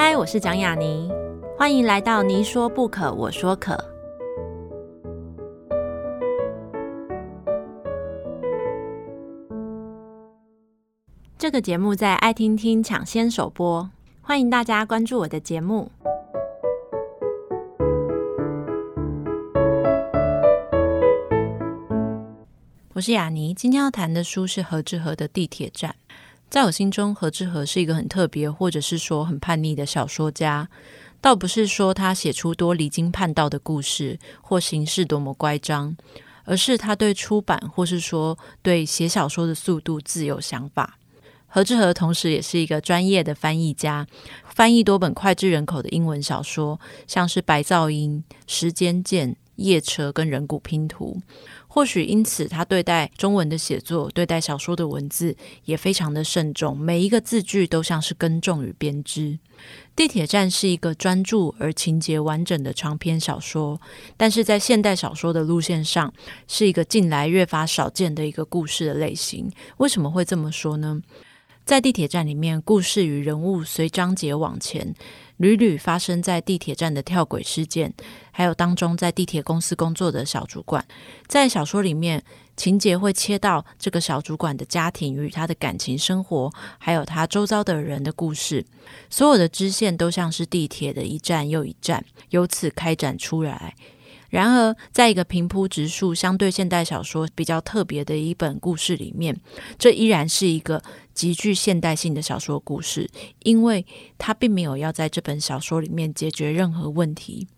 嗨，我是蒋雅妮，欢迎来到你说不可，我说可。这个节目在爱听听抢先首播，欢迎大家关注我的节目。我是雅妮，今天要谈的书是何志和的《地铁站》。在我心中，何志和是一个很特别，或者是说很叛逆的小说家。倒不是说他写出多离经叛道的故事，或形式多么乖张，而是他对出版，或是说对写小说的速度自有想法。何志和同时也是一个专业的翻译家，翻译多本脍炙人口的英文小说，像是《白噪音》《时间舰》《夜车》跟《人骨拼图》。或许因此，他对待中文的写作，对待小说的文字也非常的慎重，每一个字句都像是耕种与编织。地铁站是一个专注而情节完整的长篇小说，但是在现代小说的路线上，是一个近来越发少见的一个故事的类型。为什么会这么说呢？在地铁站里面，故事与人物随章节往前。屡屡发生在地铁站的跳轨事件，还有当中在地铁公司工作的小主管，在小说里面情节会切到这个小主管的家庭与他的感情生活，还有他周遭的人的故事，所有的支线都像是地铁的一站又一站，由此开展出来。然而，在一个平铺直述、相对现代小说比较特别的一本故事里面，这依然是一个极具现代性的小说故事，因为它并没有要在这本小说里面解决任何问题。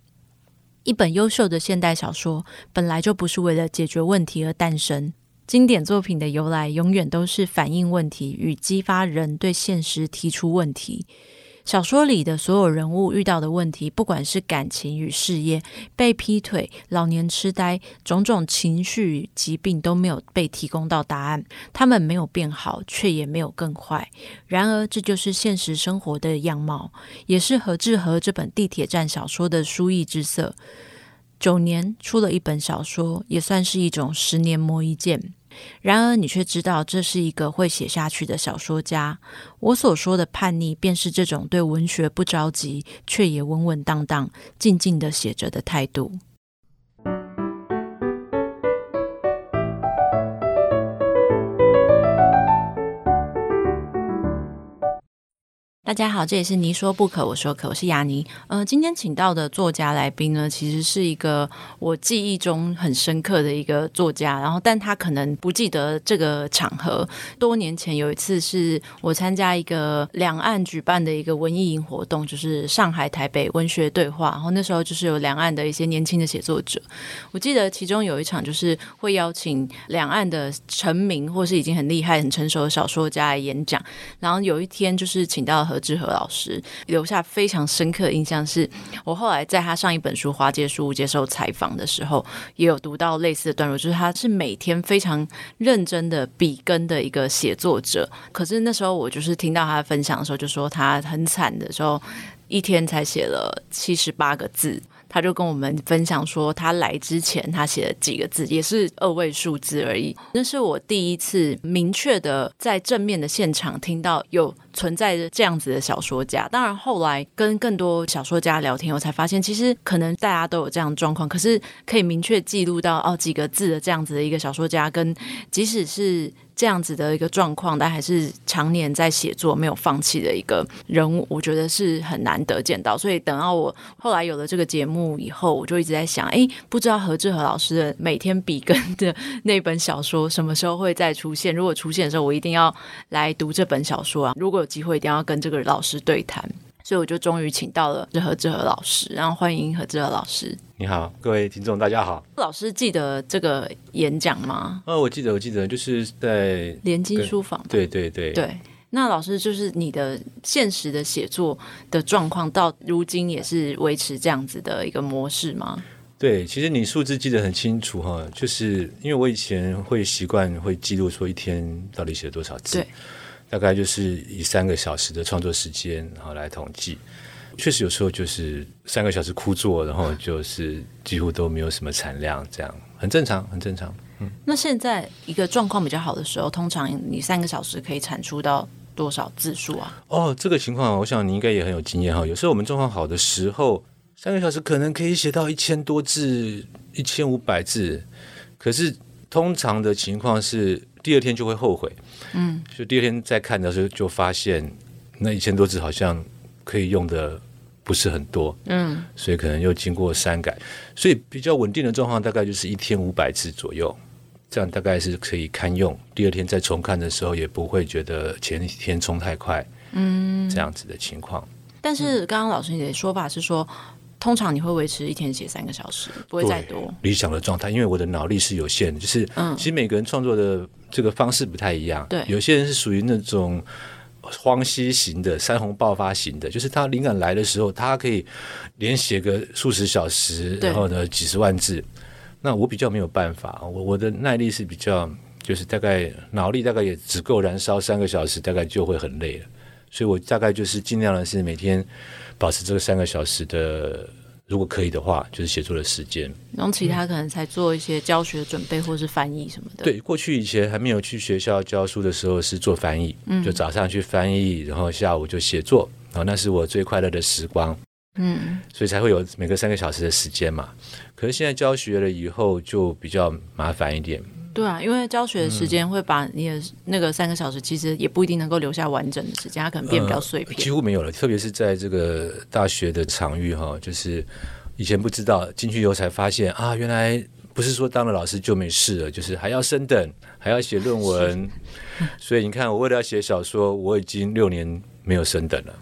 一本优秀的现代小说本来就不是为了解决问题而诞生，经典作品的由来永远都是反映问题与激发人对现实提出问题。小说里的所有人物遇到的问题，不管是感情与事业、被劈腿、老年痴呆，种种情绪与疾病都没有被提供到答案。他们没有变好，却也没有更坏。然而，这就是现实生活的样貌，也是何志和这本地铁站小说的书意之色。九年出了一本小说，也算是一种十年磨一剑。然而，你却知道这是一个会写下去的小说家。我所说的叛逆，便是这种对文学不着急，却也稳稳当当、静静的写着的态度。大家好，这里是你说不可，我说可，我是雅妮。呃，今天请到的作家来宾呢，其实是一个我记忆中很深刻的一个作家，然后但他可能不记得这个场合。多年前有一次是我参加一个两岸举办的一个文艺营活动，就是上海台北文学对话，然后那时候就是有两岸的一些年轻的写作者。我记得其中有一场就是会邀请两岸的成名或是已经很厉害、很成熟的小说家来演讲，然后有一天就是请到了何志和老师留下非常深刻印象，是我后来在他上一本书《花街书屋》接受采访的时候，也有读到类似的段落，就是他是每天非常认真的笔耕的一个写作者。可是那时候我就是听到他分享的时候，就说他很惨的时候，一天才写了七十八个字。他就跟我们分享说，他来之前他写了几个字，也是二位数字而已。那是我第一次明确的在正面的现场听到有存在着这样子的小说家。当然后来跟更多小说家聊天，我才发现其实可能大家都有这样的状况，可是可以明确记录到哦几个字的这样子的一个小说家，跟即使是。这样子的一个状况，但还是常年在写作没有放弃的一个人物，我觉得是很难得见到。所以等到我后来有了这个节目以后，我就一直在想，哎，不知道何志和老师的每天笔耕的那本小说什么时候会再出现？如果出现的时候，我一定要来读这本小说啊！如果有机会，一定要跟这个老师对谈。所以我就终于请到了何志和老师，然后欢迎何志和老师。你好，各位听众，大家好。老师记得这个演讲吗？哦，我记得，我记得，就是在联经书房。对对对对。那老师，就是你的现实的写作的状况，到如今也是维持这样子的一个模式吗？对，其实你数字记得很清楚哈，就是因为我以前会习惯会记录说一天到底写了多少字。对。大概就是以三个小时的创作时间，然后来统计。确实有时候就是三个小时枯坐，然后就是几乎都没有什么产量，这样很正常，很正常。嗯。那现在一个状况比较好的时候，通常你三个小时可以产出到多少字数啊？哦，这个情况，我想你应该也很有经验哈。有时候我们状况好的时候，三个小时可能可以写到一千多字，一千五百字。可是通常的情况是，第二天就会后悔。嗯，就第二天再看的时候，就发现那一千多字好像可以用的不是很多。嗯，所以可能又经过删改，所以比较稳定的状况大概就是一天五百字左右。这样大概是可以堪用，第二天再重看的时候也不会觉得前一天冲太快，嗯，这样子的情况。但是刚刚老师你的说法是说，通常你会维持一天写三个小时，不会再多。理想的状态，因为我的脑力是有限的，就是，嗯，其实每个人创作的这个方式不太一样，对，有些人是属于那种荒西型的、山洪爆发型的，就是他灵感来的时候，他可以连写个数十小时，然后呢几十万字。那我比较没有办法，我我的耐力是比较，就是大概脑力大概也只够燃烧三个小时，大概就会很累了。所以我大概就是尽量的是每天保持这个三个小时的，如果可以的话，就是写作的时间。然后其他可能才做一些教学准备或是翻译什么的。对，过去以前还没有去学校教书的时候是做翻译，嗯，就早上去翻译，然后下午就写作，然后那是我最快乐的时光。嗯，所以才会有每个三个小时的时间嘛。可是现在教学了以后就比较麻烦一点。对啊，因为教学的时间会把你的那个三个小时，其实也不一定能够留下完整的时间，它可能变比较碎片，呃，几乎没有了。特别是在这个大学的场域哈，就是以前不知道，进去以后才发现啊，原来不是说当了老师就没事了，就是还要升等，还要写论文。所以你看，我为了要写小说，我已经六年没有升等了。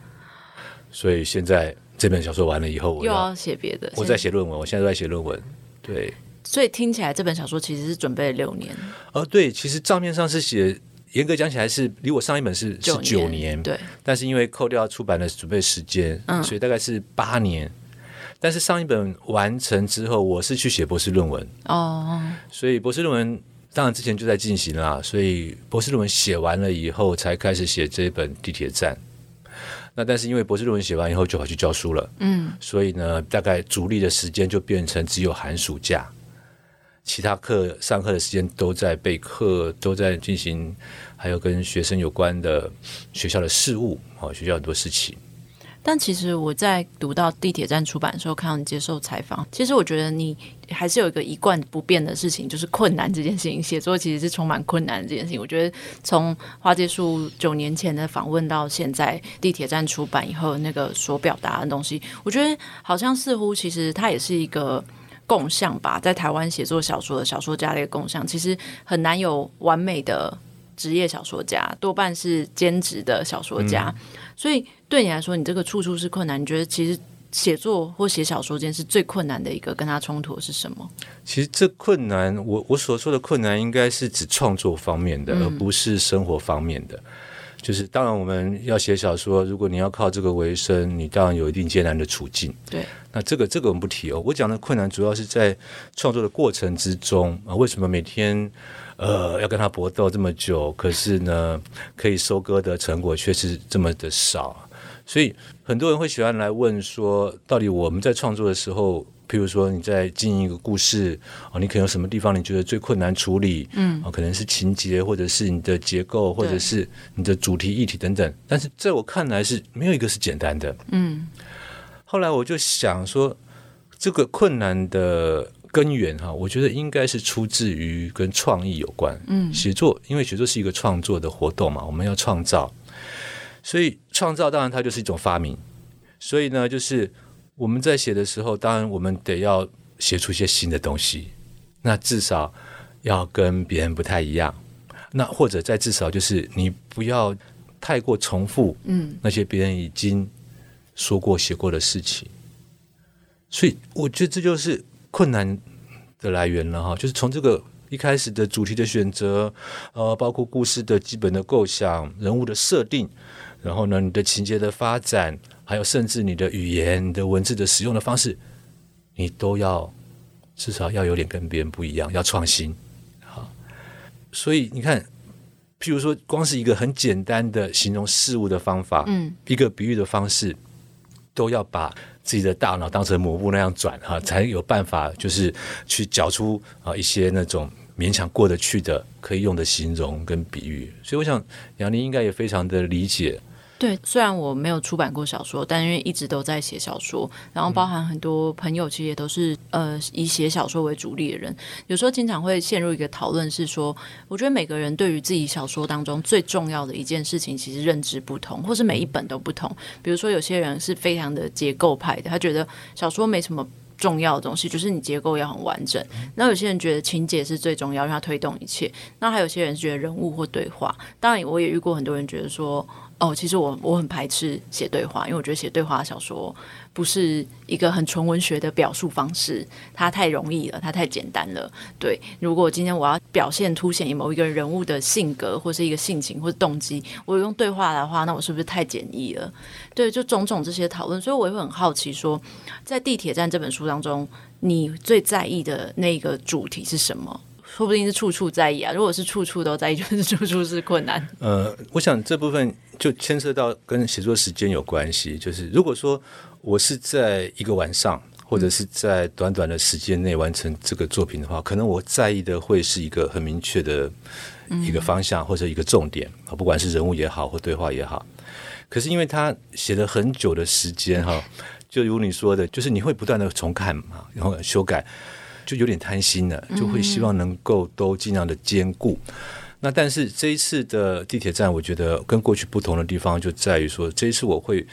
所以现在。这本小说完了以后，我又要写别的。我在写论文，我现在都在写论文。对，所以听起来这本小说其实是准备了六年。哦，对，其实账面上是写，严格讲起来是离我上一本是是九年。对，但是因为扣掉出版的准备时间，嗯，所以大概是八年。但是上一本完成之后，我是去写博士论文。哦，所以博士论文当然之前就在进行啦，所以博士论文写完了以后，才开始写这一本《地铁站》。那但是因为博士论文写完以后就跑去教书了，嗯，所以呢，大概主力的时间就变成只有寒暑假，其他课上课的时间都在备课，都在进行，还有跟学生有关的学校的事务，哦，学校很多事情。但其实我在读到地铁站出版的时候，看到你接受采访，其实我觉得你还是有一个一贯不变的事情，就是困难这件事情。写作其实是充满困难的这件事情。我觉得从花接树九年前的访问到现在地铁站出版以后，那个所表达的东西，我觉得好像似乎其实它也是一个共项吧，在台湾写作小说的小说家的一个共项，其实很难有完美的职业小说家，多半是兼职的小说家，嗯、所以。对你来说，你这个处处是困难。你觉得其实写作或写小说间是最困难的一个，跟他冲突的是什么？其实这困难，我我所说的困难，应该是指创作方面的，嗯、而不是生活方面的。就是当然，我们要写小说，如果你要靠这个为生，你当然有一定艰难的处境。对，那这个这个我们不提哦。我讲的困难主要是在创作的过程之中啊，为什么每天呃要跟他搏斗这么久？可是呢，可以收割的成果却是这么的少。所以很多人会喜欢来问说，到底我们在创作的时候，譬如说你在经营一个故事啊，你可能有什么地方你觉得最困难处理？嗯，啊，可能是情节，或者是你的结构，或者是你的主题议题等等。但是在我看来是没有一个是简单的。嗯，后来我就想说，这个困难的根源哈，我觉得应该是出自于跟创意有关。嗯，写作，因为写作是一个创作的活动嘛，我们要创造。所以创造当然它就是一种发明，所以呢，就是我们在写的时候，当然我们得要写出一些新的东西，那至少要跟别人不太一样，那或者再至少就是你不要太过重复，嗯，那些别人已经说过写过的事情，所以我觉得这就是困难的来源了哈，就是从这个一开始的主题的选择，呃，包括故事的基本的构想、人物的设定。然后呢，你的情节的发展，还有甚至你的语言、你的文字的使用的方式，你都要至少要有点跟别人不一样，要创新。好，所以你看，譬如说，光是一个很简单的形容事物的方法，嗯，一个比喻的方式，都要把自己的大脑当成抹布那样转哈，才有办法就是去搅出啊一些那种勉强过得去的可以用的形容跟比喻。所以我想杨林应该也非常的理解。对，虽然我没有出版过小说，但因为一直都在写小说，然后包含很多朋友其实也都是呃以写小说为主力的人，有时候经常会陷入一个讨论，是说我觉得每个人对于自己小说当中最重要的一件事情，其实认知不同，或是每一本都不同。比如说有些人是非常的结构派的，他觉得小说没什么重要的东西，就是你结构要很完整。那有些人觉得情节是最重要，让他推动一切。那还有些人是觉得人物或对话。当然，我也遇过很多人觉得说。哦，其实我我很排斥写对话，因为我觉得写对话小说不是一个很纯文学的表述方式，它太容易了，它太简单了。对，如果今天我要表现凸显某一个人物的性格，或是一个性情或者动机，我用对话的话，那我是不是太简易了？对，就种种这些讨论，所以我也会很好奇说，在《地铁站》这本书当中，你最在意的那个主题是什么？说不定是处处在意啊！如果是处处都在意，就是处处是困难。呃，我想这部分就牵涉到跟写作时间有关系。就是如果说我是在一个晚上，或者是在短短的时间内完成这个作品的话，嗯、可能我在意的会是一个很明确的一个方向或者一个重点啊，不管是人物也好，或对话也好。可是因为他写了很久的时间哈，就如你说的，就是你会不断的重看嘛，然后修改。就有点贪心了，就会希望能够都尽量的兼顾。嗯、那但是这一次的地铁站，我觉得跟过去不同的地方就在于说，这一次我会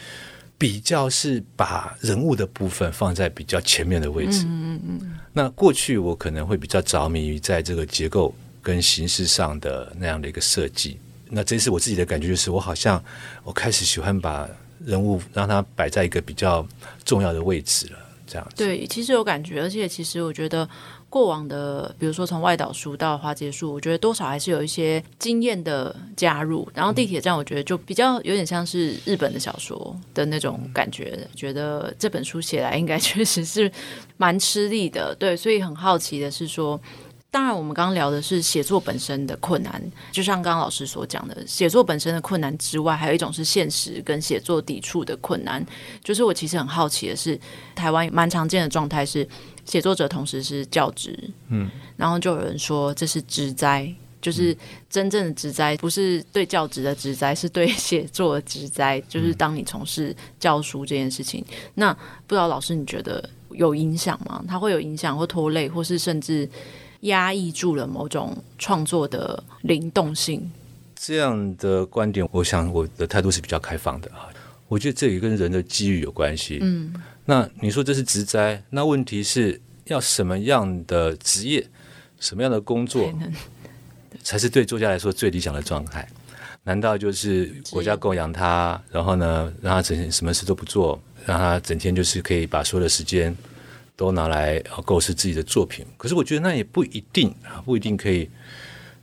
比较是把人物的部分放在比较前面的位置。嗯嗯嗯。那过去我可能会比较着迷于在这个结构跟形式上的那样的一个设计。那这一次我自己的感觉就是，我好像我开始喜欢把人物让它摆在一个比较重要的位置了。这样对，其实有感觉，而且其实我觉得过往的，比如说从外岛书到花街树，我觉得多少还是有一些经验的加入。然后地铁站，我觉得就比较有点像是日本的小说的那种感觉，嗯、觉得这本书写来应该 确实是蛮吃力的。对，所以很好奇的是说。当然，我们刚刚聊的是写作本身的困难，就像刚刚老师所讲的，写作本身的困难之外，还有一种是现实跟写作抵触的困难。就是我其实很好奇的是，台湾蛮常见的状态是，写作者同时是教职，嗯，然后就有人说这是职灾，就是真正的职灾不是对教职的职灾，是对写作的职灾，就是当你从事教书这件事情，那不知道老师你觉得有影响吗？它会有影响或拖累，或是甚至？压抑住了某种创作的灵动性，这样的观点，我想我的态度是比较开放的啊。我觉得这也跟人的机遇有关系。嗯，那你说这是职灾，那问题是要什么样的职业，什么样的工作，才是对作家来说最理想的状态？难道就是国家供养他，然后呢，让他整天什么事都不做，让他整天就是可以把所有的时间。都拿来啊构思自己的作品，可是我觉得那也不一定啊，不一定可以。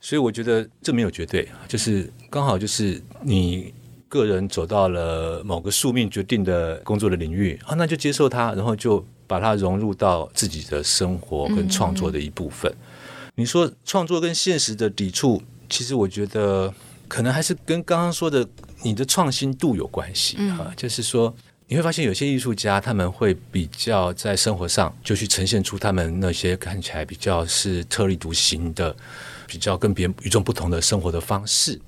所以我觉得这没有绝对，就是刚好就是你个人走到了某个宿命决定的工作的领域啊，那就接受它，然后就把它融入到自己的生活跟创作的一部分。嗯嗯。你说创作跟现实的抵触，其实我觉得可能还是跟刚刚说的你的创新度有关系啊，就是说。你会发现有些艺术家他们会比较在生活上就去呈现出他们那些看起来比较是特立独行的、比较跟别人与众不同的生活的方式。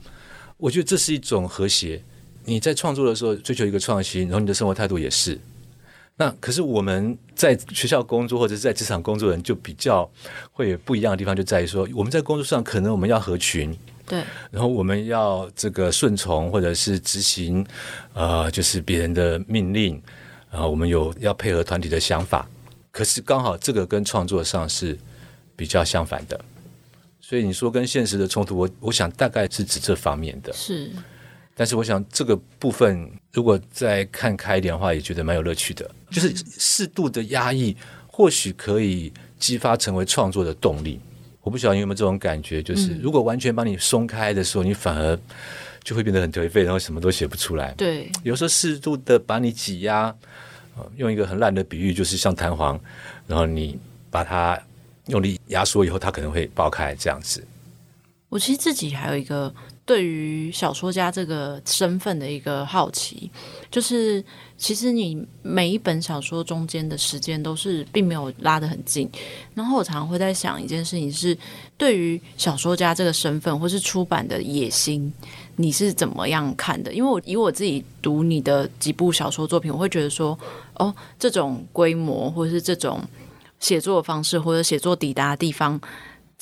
我觉得这是一种和谐。你在创作的时候追求一个创新，然后你的生活态度也是。那可是我们在学校工作或者是在职场工作的人就比较会有不一样的地方，就在于说我们在工作上可能我们要合群。对，然后我们要这个顺从或者是执行，呃，就是别人的命令，然后我们有要配合团体的想法，可是刚好这个跟创作上是比较相反的，所以你说跟现实的冲突，我我想大概是指这方面的。是，但是我想这个部分如果再看开一点的话，也觉得蛮有乐趣的，就是适度的压抑，或许可以激发成为创作的动力。我不晓得你有没有这种感觉，就是如果完全把你松开的时候，嗯、你反而就会变得很颓废，然后什么都写不出来。对，有时候适度的把你挤压，用一个很烂的比喻，就是像弹簧，然后你把它用力压缩以后，它可能会爆开这样子。我其实自己还有一个对于小说家这个身份的一个好奇，就是其实你每一本小说中间的时间都是并没有拉得很近。然后我常常会在想一件事情是，对于小说家这个身份或是出版的野心，你是怎么样看的？因为我以我自己读你的几部小说作品，我会觉得说，哦，这种规模或是这种写作的方式或者写作抵达的地方。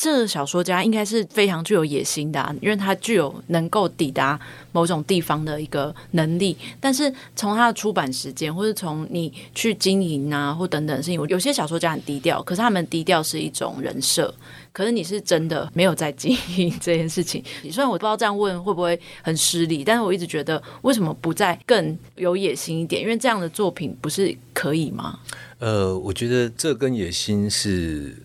这小说家应该是非常具有野心的啊，因为他具有能够抵达某种地方的一个能力。但是从他的出版时间，或者从你去经营啊，或等等的事情，有些小说家很低调，可是他们低调是一种人设。可是你是真的没有在经营这件事情。你虽然我不知道这样问会不会很失礼，但是我一直觉得，为什么不再更有野心一点？因为这样的作品不是可以吗？呃，我觉得这跟野心是。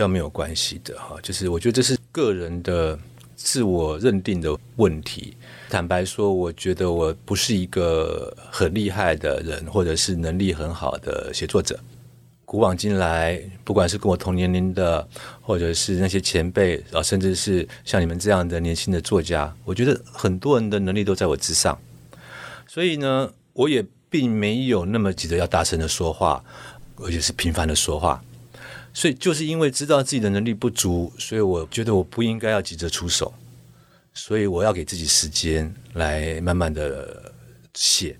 比较没有关系的哈，就是我觉得这是个人的自我认定的问题。坦白说，我觉得我不是一个很厉害的人，或者是能力很好的写作者。古往今来，不管是跟我同年龄的，或者是那些前辈啊，甚至是像你们这样的年轻的作家，我觉得很多人的能力都在我之上。所以呢，我也并没有那么急着要大声的说话，而且是频繁的说话。所以就是因为知道自己的能力不足，所以我觉得我不应该要急着出手，所以我要给自己时间来慢慢的写。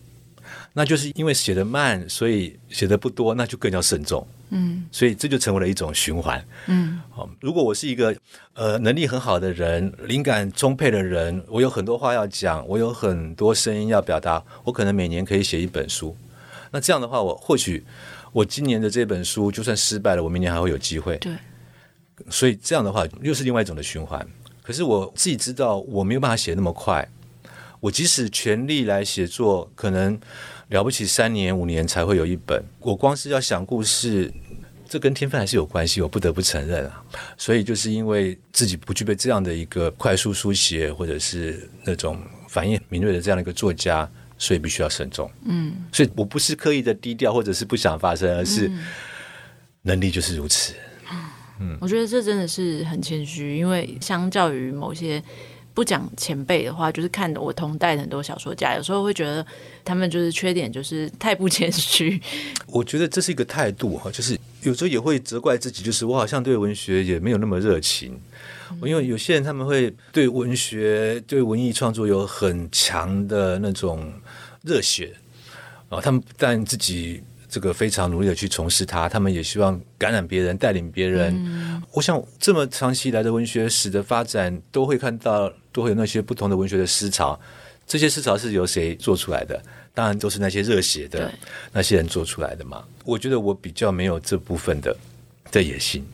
那就是因为写的慢，所以写的不多，那就更要慎重。嗯，所以这就成为了一种循环。嗯，好，如果我是一个呃能力很好的人，灵感充沛的人，我有很多话要讲，我有很多声音要表达，我可能每年可以写一本书。那这样的话，我或许。我今年的这本书就算失败了，我明年还会有机会。对，所以这样的话又是另外一种的循环。可是我自己知道我没有办法写那么快。我即使全力来写作，可能了不起三年五年才会有一本。我光是要想故事，这跟天分还是有关系。我不得不承认啊。所以就是因为自己不具备这样的一个快速书写，或者是那种反应敏锐的这样的一个作家。所以必须要慎重。嗯，所以我不是刻意的低调，或者是不想发生，而是能力就是如此。嗯，我觉得这真的是很谦虚，因为相较于某些不讲前辈的话，就是看我同代的很多小说家，有时候会觉得他们就是缺点就是太不谦虚。我觉得这是一个态度哈，就是有时候也会责怪自己，就是我好像对文学也没有那么热情。因为有些人他们会对文学、对文艺创作有很强的那种热血啊，他们不但自己这个非常努力的去从事它，他们也希望感染别人、带领别人。嗯、我想这么长期以来的文学史的发展，都会看到都会有那些不同的文学的思潮。这些思潮是由谁做出来的？当然都是那些热血的那些人做出来的嘛。我觉得我比较没有这部分的的野心。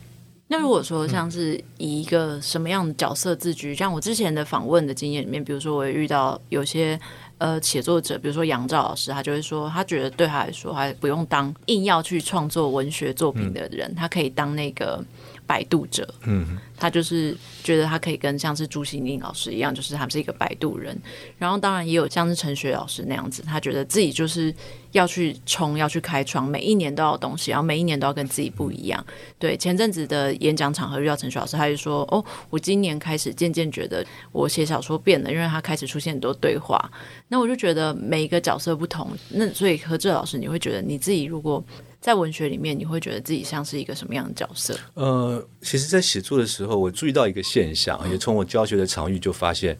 那如果说像是以一个什么样的角色自居，像我之前的访问的经验里面，比如说我也遇到有些呃写作者，比如说杨照老师，他就会说，他觉得对他来说，他不用当硬要去创作文学作品的人，他可以当那个摆渡者。嗯。他就是觉得他可以跟像是朱西宁老师一样，就是他们是一个摆渡人。然后当然也有像是陈雪老师那样子，他觉得自己就是要去冲，要去开创，每一年都要东西，然后每一年都要跟自己不一样。对，前阵子的演讲场合遇到陈雪老师，他就说：“哦，我今年开始渐渐觉得我写小说变了，因为他开始出现很多对话。”那我就觉得每一个角色不同，那所以和志老师，你会觉得你自己如果。在文学里面，你会觉得自己像是一个什么样的角色？呃，其实，在写作的时候，我注意到一个现象，也从我教学的场域就发现，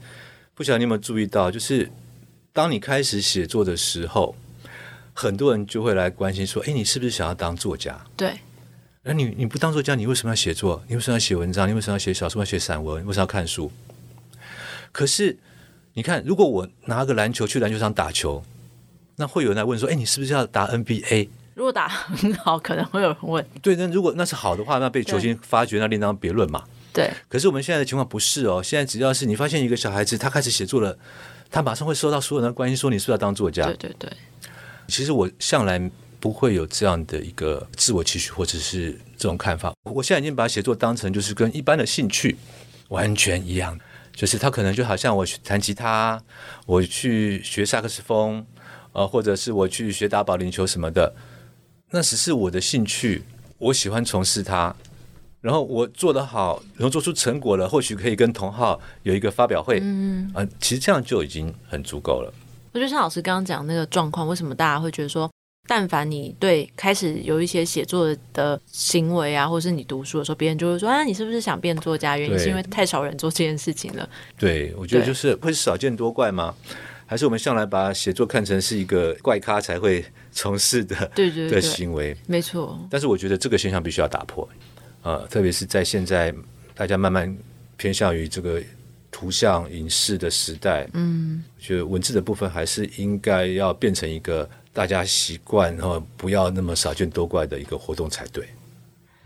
不晓得你有没有注意到，就是当你开始写作的时候，很多人就会来关心说：“哎，你是不是想要当作家？”对。那你你不当作家，你为什么要写作？你为什么要写文章？你为什么要写小说？要写散文？为什么要看书？可是，你看，如果我拿个篮球去篮球场打球，那会有人来问说：“哎，你是不是要打 NBA？” 如果打很好，可能会有人问。对，那如果那是好的话，那被球星发掘，那另当别论嘛。对。可是我们现在的情况不是哦，现在只要是你发现一个小孩子，他开始写作了，他马上会收到所有人的关心，说你是不是要当作家？对对对。其实我向来不会有这样的一个自我期许，或者是这种看法。我现在已经把写作当成就是跟一般的兴趣完全一样，就是他可能就好像我去弹吉他，我去学萨克斯风，呃，或者是我去学打保龄球什么的。那只是我的兴趣，我喜欢从事它，然后我做得好，然后做出成果了，或许可以跟同号有一个发表会，嗯啊，其实这样就已经很足够了。我觉得像老师刚刚讲那个状况，为什么大家会觉得说，但凡你对开始有一些写作的行为啊，或者是你读书的时候，别人就会说啊，你是不是想变作家？原因是因为太少人做这件事情了。对，我觉得就是会少见多怪吗？还是我们向来把写作看成是一个怪咖才会从事的 对对的行为？没错。但是我觉得这个现象必须要打破，呃，特别是在现在大家慢慢偏向于这个。图像影视的时代，嗯，我觉得文字的部分还是应该要变成一个大家习惯，然后不要那么少见多怪的一个活动才对。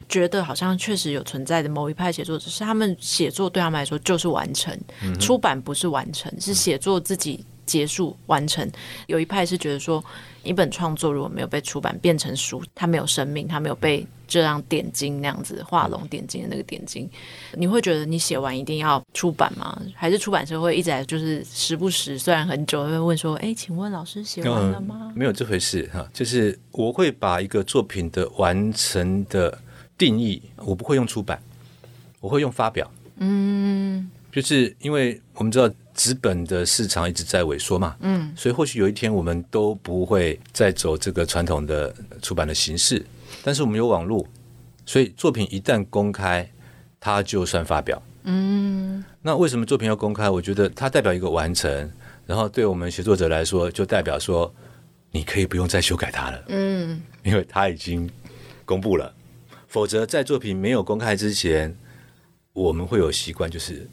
觉得好像确实有存在的某一派写作者，是他们写作对他们来说就是完成，嗯、出版不是完成，是写作自己。结束完成，有一派是觉得说，一本创作如果没有被出版变成书，它没有生命，它没有被这样点睛那样子画龙点睛的那个点睛，你会觉得你写完一定要出版吗？还是出版社会一直来就是时不时，虽然很久会问说，哎，请问老师写完了吗？嗯，没有这回事哈，就是我会把一个作品的完成的定义，我不会用出版，我会用发表。嗯，就是因为我们知道。纸本的市场一直在萎缩嘛，嗯，所以或许有一天我们都不会再走这个传统的出版的形式，但是我们有网络，所以作品一旦公开，它就算发表，嗯。那为什么作品要公开？我觉得它代表一个完成，然后对我们写作者来说，就代表说你可以不用再修改它了，嗯，因为它已经公布了。否则在作品没有公开之前，我们会有习惯就是。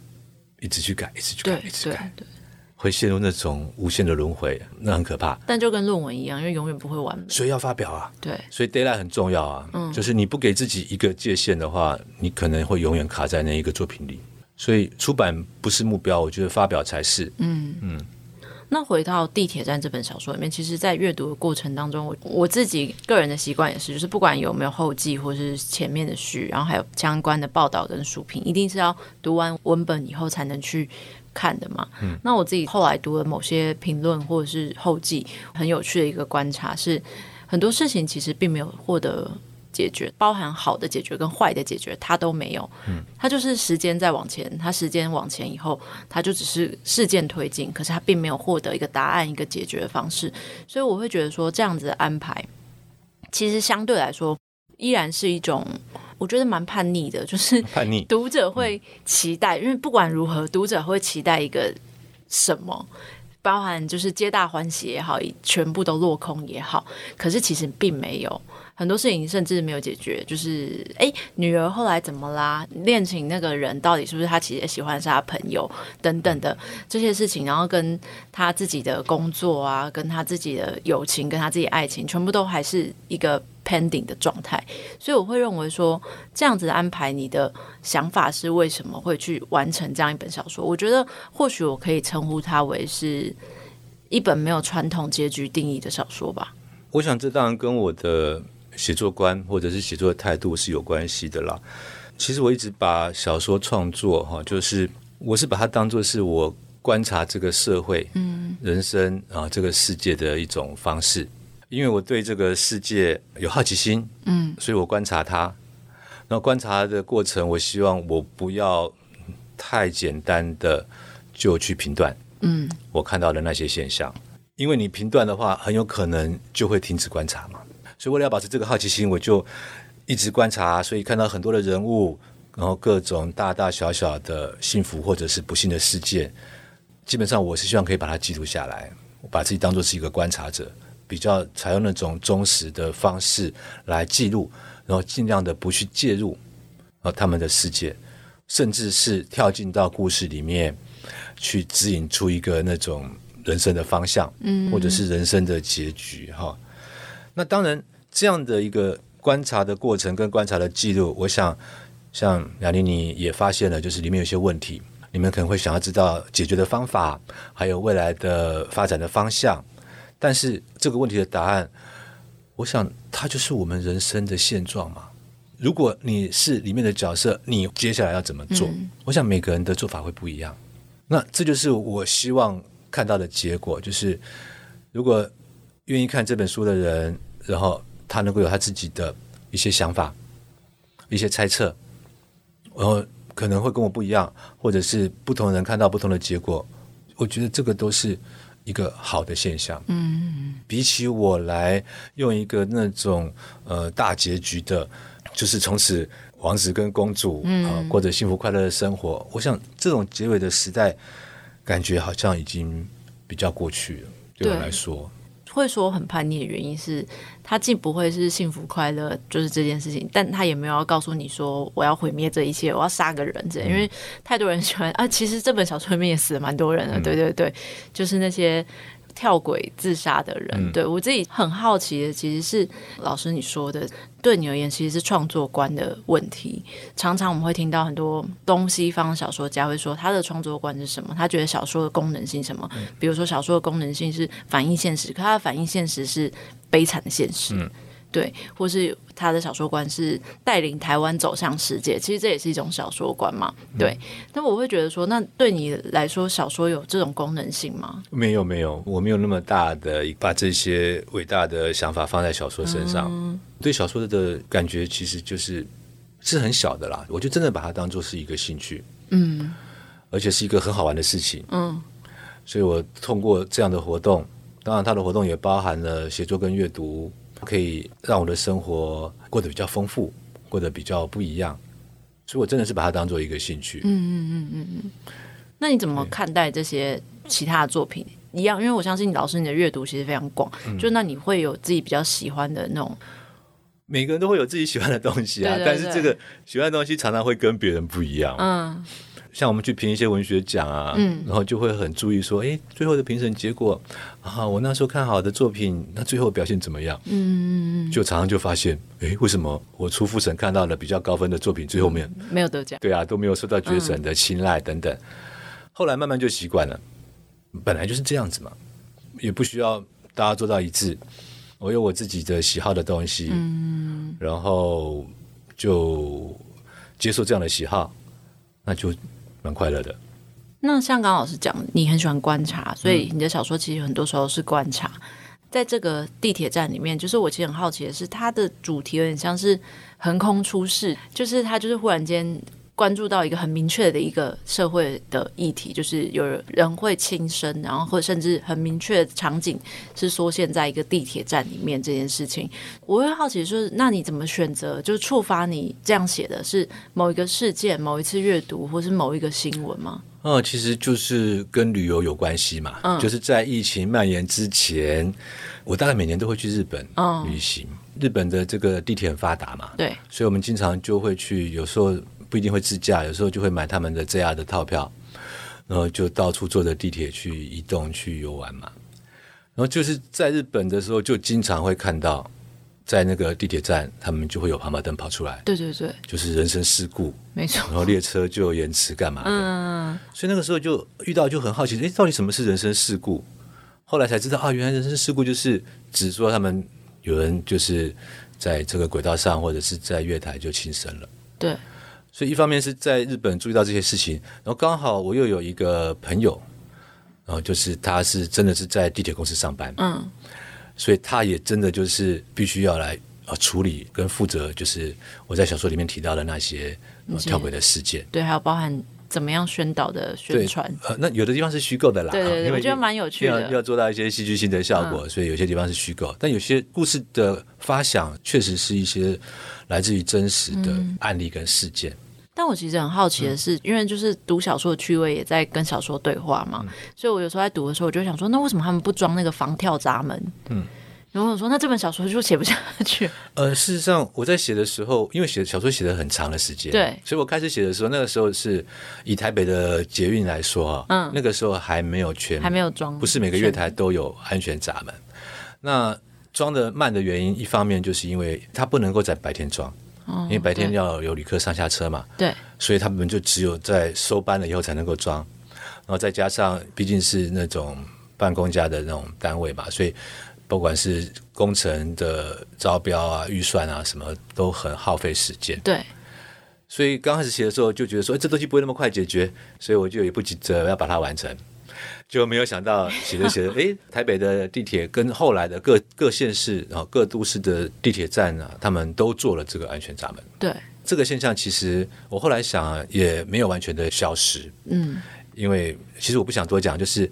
一直去改，一直去改，一直改，对，会陷入那种无限的轮回，那很可怕。但就跟论文一样，因为永远不会完美，所以要发表啊。对，所以 deadline 很重要啊。嗯，就是你不给自己一个界限的话，你可能会永远卡在那一个作品里。所以出版不是目标，我觉得发表才是。嗯嗯。那回到《地铁站》这本小说里面，其实，在阅读的过程当中，我我自己个人的习惯也是，就是不管有没有后记或是前面的序，然后还有相关的报道跟书评，一定是要读完文本以后才能去看的嘛。嗯，那我自己后来读了某些评论或者是后记，很有趣的一个观察是，很多事情其实并没有获得。解决包含好的解决跟坏的解决，他都没有。嗯，它就是时间在往前，他时间往前以后，他就只是事件推进，可是他并没有获得一个答案，一个解决的方式。所以我会觉得说，这样子的安排，其实相对来说依然是一种，我觉得蛮叛逆的，就是叛逆。读者会期待，因为不管如何，读者会期待一个什么，包含就是皆大欢喜也好，全部都落空也好，可是其实并没有。很多事情甚至没有解决，就是哎，女儿后来怎么啦？恋情那个人到底是不是他？其实也喜欢是他朋友等等的这些事情，然后跟他自己的工作啊，跟他自己的友情，跟他自己爱情，全部都还是一个 pending 的状态。所以我会认为说，这样子的安排，你的想法是为什么会去完成这样一本小说？我觉得或许我可以称呼它为是一本没有传统结局定义的小说吧。我想这当然跟我的。写作观或者是写作的态度是有关系的啦。其实我一直把小说创作哈，就是我是把它当做是我观察这个社会、嗯，人生啊这个世界的一种方式。因为我对这个世界有好奇心，嗯，所以我观察它。然后观察的过程，我希望我不要太简单的就去评断，嗯，我看到的那些现象，因为你评断的话，很有可能就会停止观察嘛。所以为了要保持这个好奇心，我就一直观察，所以看到很多的人物，然后各种大大小小的幸福或者是不幸的事件，基本上我是希望可以把它记录下来，我把自己当做是一个观察者，比较采用那种忠实的方式来记录，然后尽量的不去介入啊他们的世界，甚至是跳进到故事里面去指引出一个那种人生的方向，嗯，或者是人生的结局哈。那当然，这样的一个观察的过程跟观察的记录，我想，像雅尼你也发现了，就是里面有些问题，你们可能会想要知道解决的方法，还有未来的发展的方向。但是这个问题的答案，我想它就是我们人生的现状嘛。如果你是里面的角色，你接下来要怎么做？嗯。我想每个人的做法会不一样。那这就是我希望看到的结果，就是如果愿意看这本书的人。然后他能够有他自己的一些想法、一些猜测，然后可能会跟我不一样，或者是不同人看到不同的结果。我觉得这个都是一个好的现象。嗯，比起我来用一个那种呃大结局的，就是从此王子跟公主啊、呃、过着幸福快乐的生活，我想这种结尾的时代，感觉好像已经比较过去了。对我来说。会说很叛逆的原因是，他既不会是幸福快乐，就是这件事情，但他也没有要告诉你说我要毁灭这一切，我要杀个人这样，因为太多人喜欢啊。其实这本小说里面也死了蛮多人的，嗯、对对对，就是那些。跳轨自杀的人，嗯、对我自己很好奇的，其实是老师你说的，对你而言其实是创作观的问题。常常我们会听到很多东西方小说家会说，他的创作观是什么？他觉得小说的功能性什么？嗯、比如说小说的功能性是反映现实，可他的反映现实是悲惨的现实。嗯对，或是他的小说观是带领台湾走向世界，其实这也是一种小说观嘛。对，嗯、但我会觉得说，那对你来说，小说有这种功能性吗？没有，没有，我没有那么大的把这些伟大的想法放在小说身上。嗯、对小说的感觉其实就是是很小的啦。我就真的把它当做是一个兴趣，嗯，而且是一个很好玩的事情，嗯。所以我通过这样的活动，当然他的活动也包含了写作跟阅读。可以让我的生活过得比较丰富，过得比较不一样，所以我真的是把它当做一个兴趣。嗯嗯嗯嗯嗯。那你怎么看待这些其他的作品？一样，因为我相信老师你的阅读其实非常广，嗯、就那你会有自己比较喜欢的那种。每个人都会有自己喜欢的东西啊，对对对，但是这个喜欢的东西常常会跟别人不一样。嗯。像我们去评一些文学奖啊，嗯，然后就会很注意说，哎，最后的评审结果啊，我那时候看好的作品，那最后表现怎么样？嗯，就常常就发现，哎，为什么我初复审看到了比较高分的作品，最后面没有得奖？对啊，都没有受到决审的青睐等等。后来慢慢就习惯了，本来就是这样子嘛，也不需要大家做到一致。我有我自己的喜好的东西，嗯，然后就接受这样的喜好，那就。蛮快乐的。那像刚老师讲，你很喜欢观察，所以你的小说其实很多时候是观察。在这个地铁站里面，就是我其实很好奇的是，它的主题有点像是横空出世，就是它就是忽然间。关注到一个很明确的一个社会的议题，就是有人会轻生，然后或甚至很明确的场景是缩现在一个地铁站里面这件事情，我会好奇说，那你怎么选择？就是触发你这样写的是某一个事件、某一次阅读，或是某一个新闻吗？嗯，其实就是跟旅游有关系嘛。嗯，就是在疫情蔓延之前，我大概每年都会去日本旅行。嗯，日本的这个地铁很发达嘛，对，所以我们经常就会去，有时候。不一定会自驾，有时候就会买他们的 JR 的套票，然后就到处坐着地铁去移动去游玩嘛。然后就是在日本的时候，就经常会看到在那个地铁站，他们就会有跑马灯跑出来。对对对，就是人身事故，没错。然后列车就延迟干嘛的？嗯。所以那个时候就遇到就很好奇，哎，到底什么是人身事故？后来才知道啊，原来人身事故就是指说他们有人就是在这个轨道上或者是在月台就轻生了。对。所以一方面是在日本注意到这些事情，然后刚好我又有一个朋友，然后就是他是真的是在地铁公司上班，嗯，所以他也真的就是必须要来啊处理跟负责，就是我在小说里面提到的那些跳轨的事件，对，还有包含怎么样宣导的宣传，呃，那有的地方是虚构的啦，对对对，我觉得蛮有趣的，要要做到一些戏剧性的效果，嗯，所以有些地方是虚构，但有些故事的发想确实是一些来自于真实的案例跟事件。嗯但我其实很好奇的是，嗯、因为就是读小说的趣味也在跟小说对话嘛，嗯、所以我有时候在读的时候，我就想说，那为什么他们不装那个防跳闸门？嗯，然后我说，那这本小说就写不下去。呃，事实上我在写的时候，因为写小说写了很长的时间，对，所以我开始写的时候，那个时候是以台北的捷运来说啊，嗯，那个时候还没有全还没有装，不是每个月台都有安全闸门。那装的慢的原因，一方面就是因为它不能够在白天装。因为白天要有旅客上下车嘛，对，所以他们就只有在收班了以后才能够装，然后再加上毕竟是那种办公家的那种单位嘛，所以不管是工程的招标啊、预算啊什么都很耗费时间。对，所以刚开始写的时候就觉得说，哎，这东西不会那么快解决，所以我就也不急着要把它完成。就没有想到写着写着，哎，台北的地铁跟后来的各各县市然后各都市的地铁站啊，他们都做了这个安全闸门。对，这个现象其实我后来想也没有完全的消失，嗯，因为其实我不想多讲，就是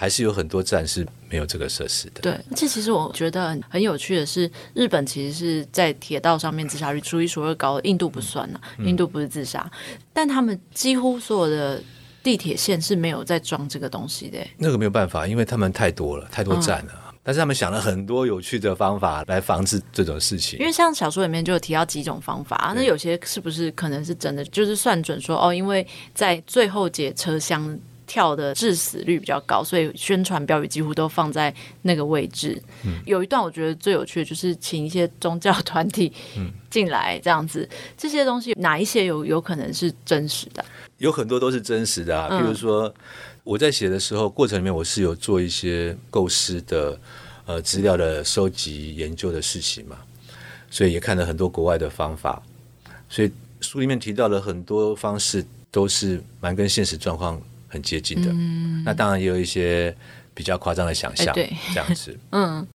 还是有很多站是没有这个设施的。对，这其实我觉得很有趣的是，日本其实是在铁道上面自杀率数一数二高的，印度不算呢，印度不是自杀，嗯，但他们几乎所有的地铁线是没有在装这个东西的。那个没有办法，因为他们太多了，太多站了。嗯但是他们想了很多有趣的方法来防止这种事情。因为像小说里面就有提到几种方法，那有些是不是可能是真的？就是算准说哦，因为在最后节车厢跳的致死率比较高，所以宣传标语几乎都放在那个位置。嗯，有一段我觉得最有趣的就是请一些宗教 团体进来这样子，这些东西哪一些有有可能是真实的？有很多都是真实的啊，譬如说。嗯我在写的时候，过程里面我是有做一些构思的，呃，资料的收集、研究的事情嘛，所以也看了很多国外的方法，所以书里面提到了很多方式都是蛮跟现实状况很接近的。嗯，那当然也有一些比较夸张的想象，欸、这样子，嗯。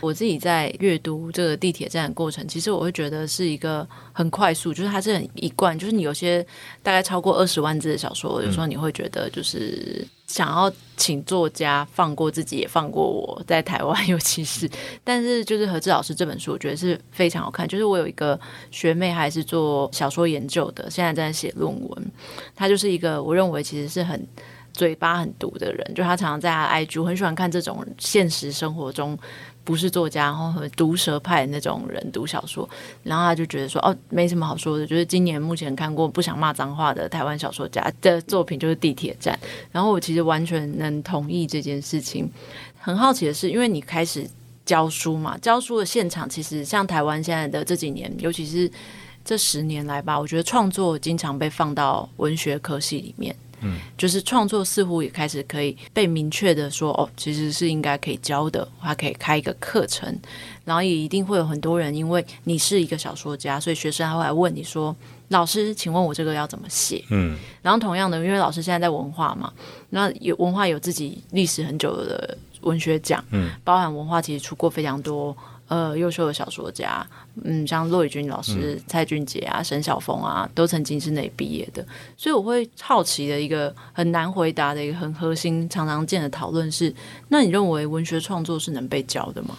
我自己在阅读这个地铁站的过程，其实我会觉得是一个很快速，就是它是很一贯，就是你有些大概超过二十万字的小说，有时候你会觉得就是想要请作家放过自己，也放过我，在台湾尤其是，但是就是何志老师这本书，我觉得是非常好看。就是我有一个学妹还是做小说研究的，现在在写论文，她就是一个我认为其实是很嘴巴很毒的人，就她常常在她 IG，我很喜欢看这种现实生活中。不是作家，然后很毒舌派那种人读小说，然后他就觉得说哦，没什么好说的。就是今年目前看过不想骂脏话的台湾小说家的作品就是《地铁站》，然后我其实完全能同意这件事情。很好奇的是，因为你开始教书嘛，教书的现场其实像台湾现在的这几年，尤其是这十年来吧，我觉得创作经常被放到文学科系里面。嗯，就是创作似乎也开始可以被明确的说哦，其实是应该可以教的，他可以开一个课程，然后也一定会有很多人，因为你是一个小说家，所以学生还会来问你说，老师，请问我这个要怎么写？嗯，然后同样的，因为老师现在在文化嘛，那有文化有自己历史很久的文学奖，嗯，包含文化其实出过非常多。呃，优秀的小说家，嗯，像骆以军老师、嗯、蔡俊杰啊、沈晓峰啊，都曾经是那里毕业的。所以我会好奇的一个很难回答的一个很核心、常常见的讨论是：那你认为文学创作是能被教的吗？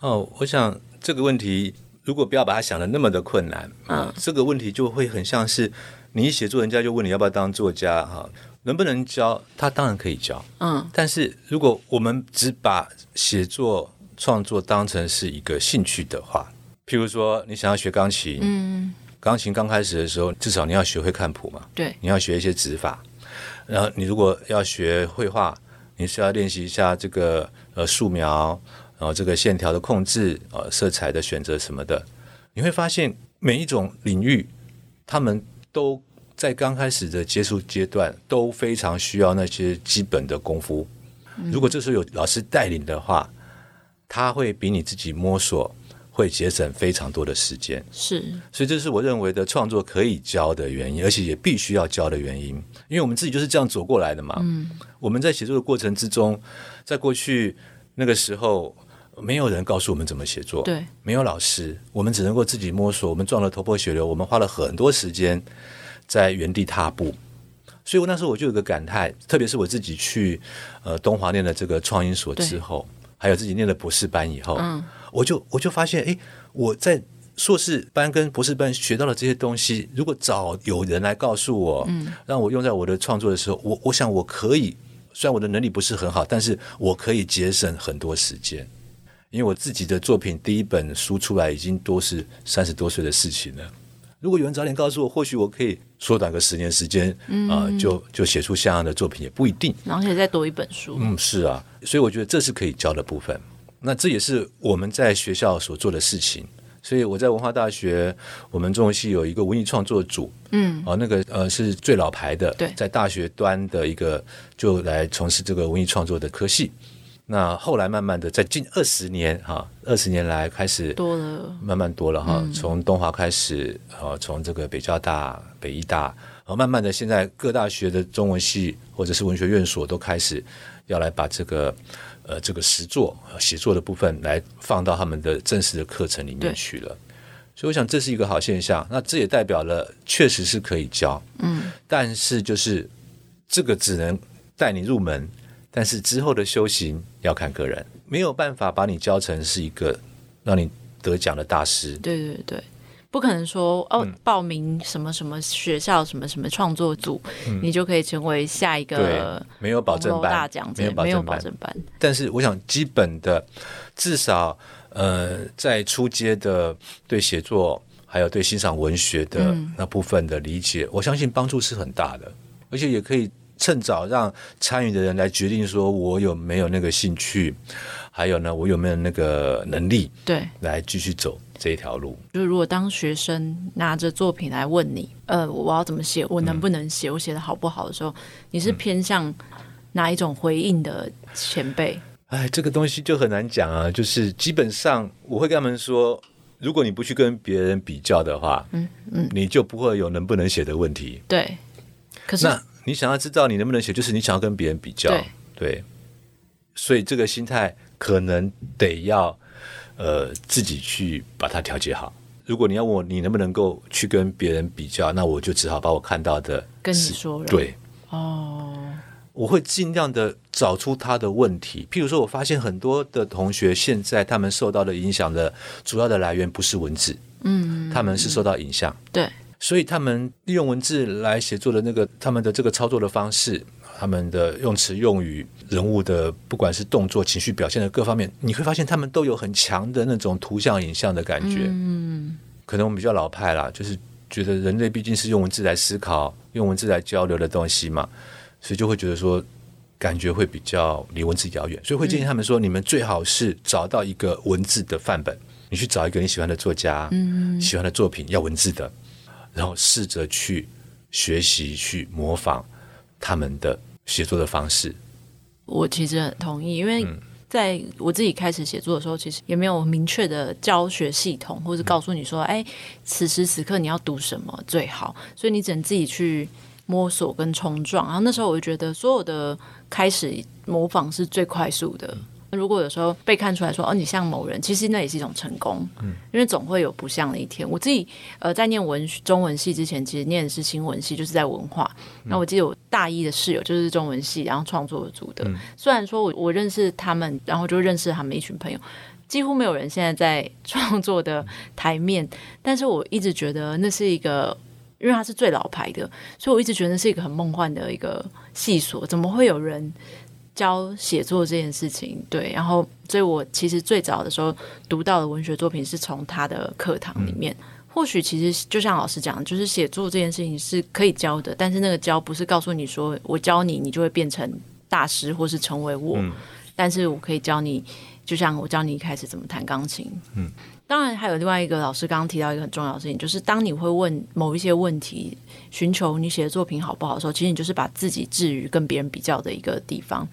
哦，我想这个问题如果不要把它想的那么的困难，嗯，这个问题就会很像是你一写作，人家就问你要不要当作家哈，能不能教？他当然可以教，嗯，但是如果我们只把写作创作当成是一个兴趣的话，譬如说你想要学钢琴，嗯，钢琴刚开始的时候，至少你要学会看谱嘛，对，你要学一些指法。然后你如果要学绘画，你需要练习一下这个呃素描，然后这个线条的控制，呃色彩的选择什么的。你会发现每一种领域，他们都在刚开始的接触阶段都非常需要那些基本的功夫。如果这时候有老师带领的话，他会比你自己摸索会节省非常多的时间，是，所以这是我认为的创作可以教的原因，而且也必须要教的原因，因为我们自己就是这样走过来的嘛。嗯，我们在写作的过程之中，在过去那个时候，没有人告诉我们怎么写作，对，没有老师，我们只能够自己摸索，我们撞了头破血流，我们花了很多时间在原地踏步，所以我那时候我就有个感叹，特别是我自己去呃东华念了这个创音所之后。还有自己念了博士班以后，嗯，我就我就发现，哎，我在硕士班跟博士班学到了这些东西，如果早有人来告诉我，嗯，让我用在我的创作的时候，我我想我可以，虽然我的能力不是很好，但是我可以节省很多时间，因为我自己的作品第一本书出来已经都是三十多岁的事情了。如果有人早点告诉我，或许我可以缩短个十年时间，啊、就就写出像样的作品也不一定。然后可以再多一本书。嗯，是啊，所以我觉得这是可以教的部分。那这也是我们在学校所做的事情。所以我在文化大学，我们中文系有一个文艺创作组，嗯，啊，那个呃是最老牌的，对，在大学端的一个就来从事这个文艺创作的科系。那后来慢慢的，在近二十年哈，二十年来开始多了，慢慢多了哈。从东华开始，呃，从这个北交大、北医大，然后慢慢的，现在各大学的中文系或者是文学院所都开始要来把这个呃这个实作写作的部分来放到他们的正式的课程里面去了。所以我想这是一个好现象。那这也代表了确实是可以教，嗯，但是就是这个只能带你入门，但是之后的修行要看个人，没有办法把你教成是一个让你得奖的大师。对对对。不可能说哦，报名什么什么学校什么什么创作组，嗯、你就可以成为下一个没有保证班，没有没有保证班。但是我想，基本的至少呃，在初阶的对写作还有对欣赏文学的那部分的理解，嗯、我相信帮助是很大的，而且也可以趁早让参与的人来决定说，我有没有那个兴趣，还有呢，我有没有那个能力，对，来继续走。这一条路，就是如果当学生拿着作品来问你，呃，我要怎么写，我能不能写，嗯、我写的好不好的时候，你是偏向哪一种回应的前辈？哎，这个东西就很难讲啊。就是基本上我会跟他们说，如果你不去跟别人比较的话，嗯嗯，你就不会有能不能写的问题。对，可是那你想要知道你能不能写，就是你想要跟别人比较，对，对，所以这个心态可能得要。呃，自己去把它调节好。如果你要问我，你能不能够去跟别人比较，那我就只好把我看到的跟你说了。对，哦，我会尽量的找出他的问题。譬如说，我发现很多的同学现在他们受到的影响的主要的来源不是文字，嗯，他们是受到影像。对，所以他们利用文字来写作的那个他们的这个操作的方式。他们的用词用语、人物的不管是动作、情绪表现的各方面，你会发现他们都有很强的那种图像、影像的感觉。嗯，可能我们比较老派啦，就是觉得人类毕竟是用文字来思考、用文字来交流的东西嘛，所以就会觉得说感觉会比较离文字遥远，所以会建议他们说，你们最好是找到一个文字的范本，你去找一个你喜欢的作家、嗯，喜欢的作品要文字的，然后试着去学习、去模仿他们的。写作的方式，我其实很同意，因为在我自己开始写作的时候，其实也没有明确的教学系统，或是告诉你说，哎，此时此刻你要读什么最好，所以你只能自己去摸索跟冲撞。然后那时候我就觉得，所有的开始模仿是最快速的。如果有时候被看出来说哦，你像某人，其实那也是一种成功，嗯，因为总会有不像的一天。我自己呃在念文中文系之前，其实念的是新闻系，就是在文化。那、嗯、我记得我大一的室友就是中文系，然后创作组的。嗯、虽然说我我认识他们，然后就认识他们一群朋友，几乎没有人现在在创作的台面，但是我一直觉得那是一个，因为他是最老牌的，所以我一直觉得那是一个很梦幻的一个细所，怎么会有人？教写作这件事情，对，然后，所以我其实最早的时候读到的文学作品是从他的课堂里面。嗯、或许其实就像老师讲，就是写作这件事情是可以教的，但是那个教不是告诉你说我教你，你就会变成大师或是成为我。嗯、但是我可以教你，就像我教你一开始怎么弹钢琴。嗯，当然还有另外一个老师刚刚提到一个很重要的事情，就是当你会问某一些问题，寻求你写的作品好不好的时候，其实你就是把自己置于跟别人比较的一个地方。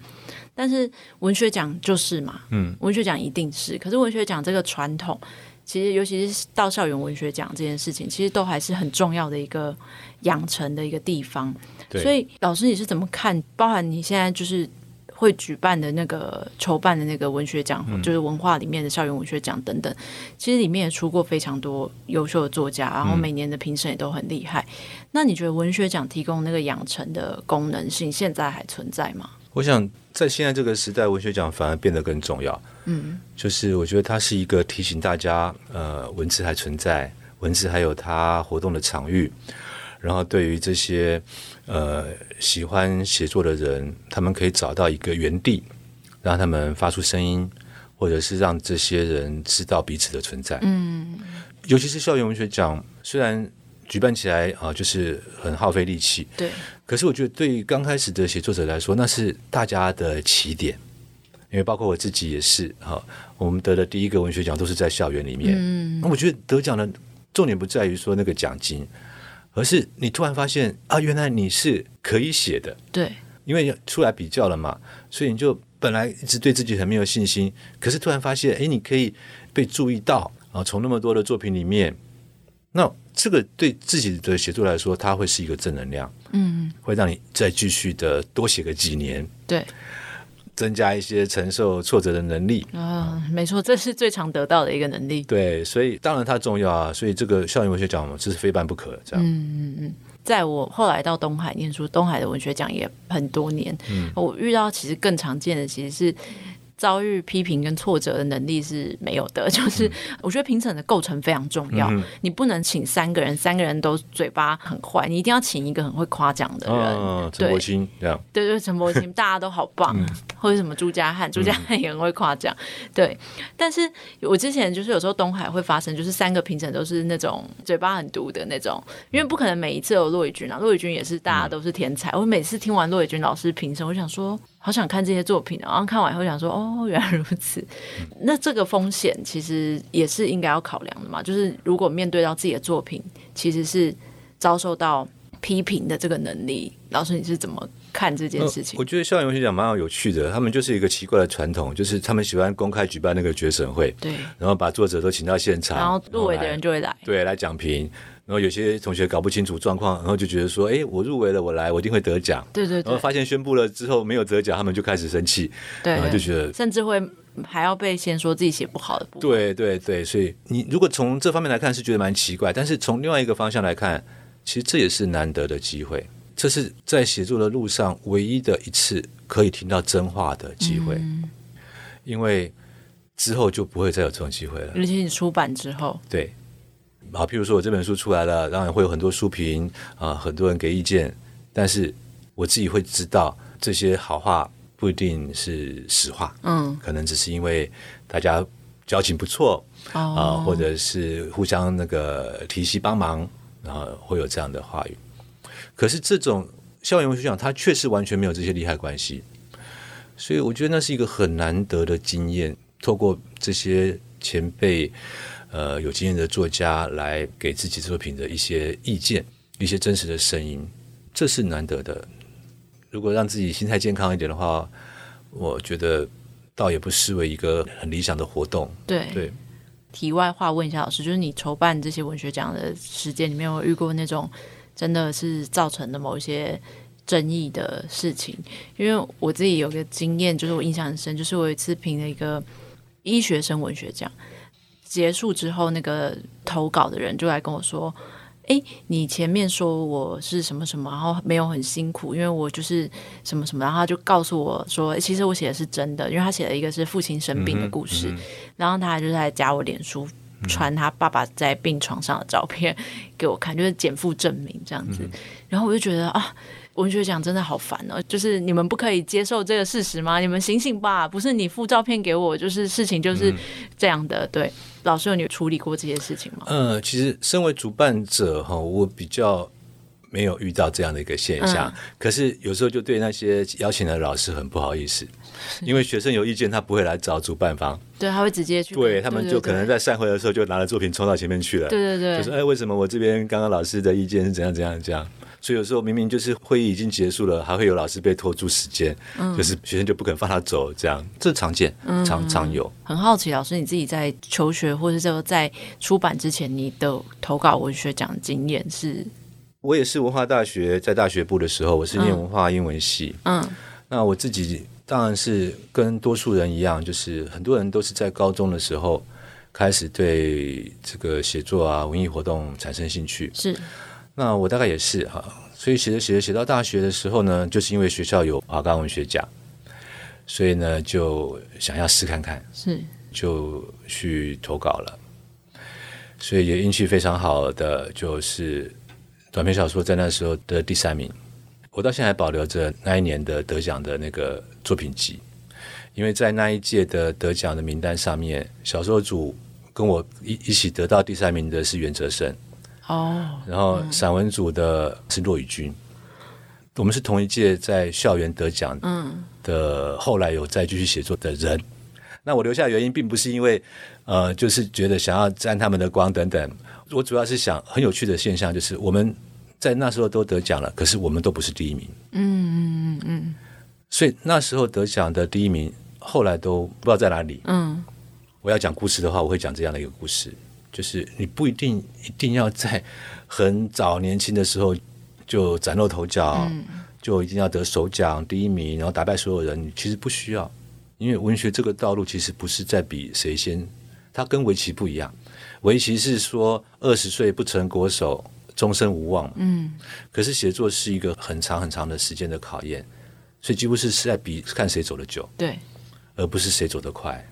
但是文学奖就是嘛，嗯，文学奖一定是。可是文学奖这个传统，其实尤其是到校园文学奖这件事情，其实都还是很重要的一个养成的一个地方。所以老师你是怎么看？包含你现在就是会举办的那个筹办的那个文学奖，嗯、就是文化里面的校园文学奖等等，其实里面也出过非常多优秀的作家，然后每年的评审也都很厉害。嗯、那你觉得文学奖提供那个养成的功能性，现在还存在吗？我想，在现在这个时代，文学奖反而变得更重要。嗯，就是我觉得它是一个提醒大家，呃，文字还存在，文字还有它活动的场域。然后，对于这些呃喜欢写作的人，他们可以找到一个原地，让他们发出声音，或者是让这些人知道彼此的存在。嗯，尤其是校园文学奖，虽然。举办起来啊，就是很耗费力气。对。可是我觉得，对于刚开始的写作者来说，那是大家的起点。因为包括我自己也是哈，我们得的第一个文学奖都是在校园里面。嗯。那我觉得得奖的重点不在于说那个奖金，而是你突然发现啊，原来你是可以写的。对。因为出来比较了嘛，所以你就本来一直对自己很没有信心，可是突然发现，哎，你可以被注意到啊，从那么多的作品里面，那。这个对自己的写作来说，它会是一个正能量，嗯，会让你再继续的多写个几年。对，增加一些承受挫折的能力。啊，没错，这是最常得到的一个能力。对，所以当然它重要啊。所以这个校园文学奖嘛，这是非办不可的。这样，嗯嗯嗯。在我后来到东海念书，东海的文学奖也很多年。嗯，我遇到其实更常见的其实是。遭遇批评跟挫折的能力是没有的，就是我觉得评审的构成非常重要。嗯、你不能请三个人，三个人都嘴巴很坏，你一定要请一个很会夸奖的人。哦、陈柏青这样，对 对，陈柏青，大家都好棒，嗯、或者什么朱家汉，朱家汉也很会夸奖。嗯、对，但是我之前就是有时候东海会发生，就是三个评审都是那种嘴巴很毒的那种，因为不可能每一次有骆以军啊，骆以军也是大家都是天才。嗯、我每次听完骆以军老师评审，我想说。好想看这些作品，然后看完以后想说，哦，原来如此。那这个风险其实也是应该要考量的嘛。就是如果面对到自己的作品，其实是遭受到批评的这个能力，老师你是怎么看这件事情？我觉得校园文学奖蛮有趣的，他们就是一个奇怪的传统，就是他们喜欢公开举办那个决审会，对，然后把作者都请到现场，然后入围的人就会来，对，来讲评。然后有些同学搞不清楚状况，然后就觉得说：“哎，我入围了，我来，我一定会得奖。”对对对。然后发现宣布了之后没有得奖，他们就开始生气，对，然后就觉得甚至会还要被先说自己写不好的部分。对对对，所以你如果从这方面来看是觉得蛮奇怪，但是从另外一个方向来看，其实这也是难得的机会，这是在写作的路上唯一的一次可以听到真话的机会，嗯、因为之后就不会再有这种机会了。尤其你出版之后，对。好，譬如说我这本书出来了，当然会有很多书评啊，很多人给意见，但是我自己会知道这些好话不一定是实话，嗯，可能只是因为大家交情不错啊，哦、或者是互相那个提携帮忙，然后会有这样的话语。可是这种校园文学奖，它确实完全没有这些利害关系，所以我觉得那是一个很难得的经验，透过这些前辈。呃，有经验的作家来给自己作品的一些意见，一些真实的声音，这是难得的。如果让自己心态健康一点的话，我觉得倒也不失为一个很理想的活动。对对。对题外话问一下老师，就是你筹办这些文学奖的时间里面，有遇过那种真的是造成的某一些争议的事情？因为我自己有个经验，就是我印象很深，就是我有一次评了一个医学生文学奖。结束之后，那个投稿的人就来跟我说：“诶，你前面说我是什么什么，然后没有很辛苦，因为我就是什么什么。”然后他就告诉我说：“其实我写的是真的，因为他写了一个是父亲生病的故事。嗯嗯”然后他就是在加我脸书，传他爸爸在病床上的照片给我看，就是减负证明这样子。嗯、然后我就觉得啊。文学奖真的好烦哦！就是你们不可以接受这个事实吗？你们醒醒吧！不是你附照片给我，就是事情就是这样的。嗯、对，老师有你处理过这些事情吗？呃，其实身为主办者哈，我比较没有遇到这样的一个现象。嗯、可是有时候就对那些邀请的老师很不好意思，因为学生有意见，他不会来找主办方，对，他会直接去，对他们就可能在散会的时候就拿了作品冲到前面去了。对对对，就是哎，为什么我这边刚刚老师的意见是怎样怎样这样？所以有时候明明就是会议已经结束了，还会有老师被拖住时间，嗯、就是学生就不肯放他走，这样这常见，常常有。很好奇，老师你自己在求学或者说在出版之前，你的投稿文学奖经验是？我也是文化大学在大学部的时候，我是念文化英文系。嗯，那我自己当然是跟多数人一样，就是很多人都是在高中的时候开始对这个写作啊、文艺活动产生兴趣。是。那我大概也是哈，所以写着写着写到大学的时候呢，就是因为学校有华冈文学奖，所以呢就想要试看看，是。就去投稿了，所以也运气非常好的，就是短篇小说在那时候得第三名，我到现在还保留着那一年的得奖的那个作品集，因为在那一届的得奖的名单上面，小说组跟我一一起得到第三名的是袁哲生。哦，然后散文组的是骆宇军，我们是同一届在校园得奖的，后来有再继续写作的人。那我留下的原因并不是因为呃，就是觉得想要沾他们的光等等，我主要是想很有趣的现象就是我们在那时候都得奖了，可是我们都不是第一名。嗯嗯嗯嗯，所以那时候得奖的第一名后来都不知道在哪里。嗯，我要讲故事的话，我会讲这样的一个故事。就是你不一定一定要在很早年轻的时候就崭露头角，嗯、就一定要得首奖第一名，然后打败所有人，其实不需要，因为文学这个道路其实不是在比谁先，它跟围棋不一样，围棋是说二十岁不成国手，终身无望，嗯，可是写作是一个很长很长的时间的考验，所以几乎是是在比看谁走得久，对，而不是谁走得快。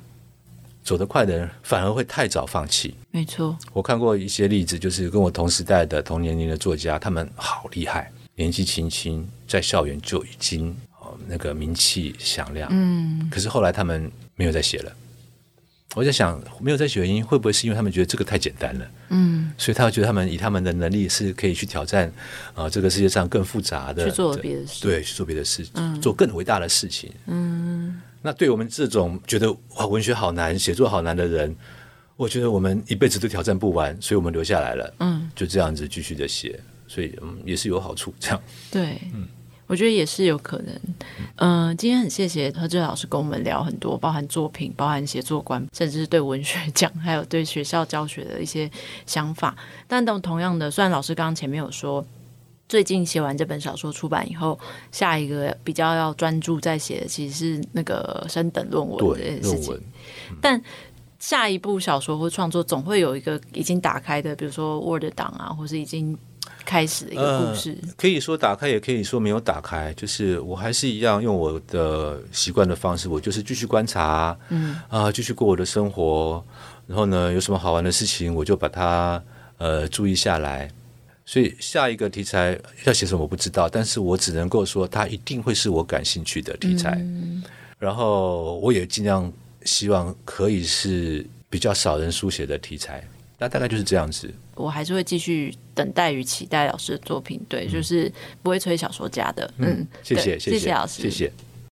走得快的人反而会太早放弃。没错，我看过一些例子，就是跟我同时代的同年龄的作家，他们好厉害，年纪轻轻在校园就已经哦那个名气响亮。嗯，可是后来他们没有再写了。我在想，没有再写原因会不会是因为他们觉得这个太简单了？嗯，所以他觉得他们以他们的能力是可以去挑战啊、呃、这个世界上更复杂的，去做别的事，对，去做别的事，嗯、做更伟大的事情。嗯。那对我们这种觉得哇文学好难、写作好难的人，我觉得我们一辈子都挑战不完，所以我们留下来了。嗯，就这样子继续的写，所以嗯也是有好处。这样对，嗯，我觉得也是有可能。嗯、呃，今天很谢谢何志老师跟我们聊很多，包含作品、包含写作观，甚至是对文学奖，还有对学校教学的一些想法。但都同样的，虽然老师刚刚前面有说。最近写完这本小说出版以后，下一个比较要专注在写的其实是那个升等论文这件事情。嗯、但下一部小说或创作总会有一个已经打开的，比如说 Word 档啊，或是已经开始的一个故事。呃、可以说打开，也可以说没有打开。就是我还是一样用我的习惯的方式，我就是继续观察，嗯啊，继续过我的生活。然后呢，有什么好玩的事情，我就把它呃注意下来。所以下一个题材要写什么我不知道，但是我只能够说它一定会是我感兴趣的题材。嗯、然后我也尽量希望可以是比较少人书写的题材。那大概就是这样子。我还是会继续等待与期待老师的作品，对，嗯、就是不会催小说家的。嗯，嗯谢谢，谢谢，谢谢老师，谢谢。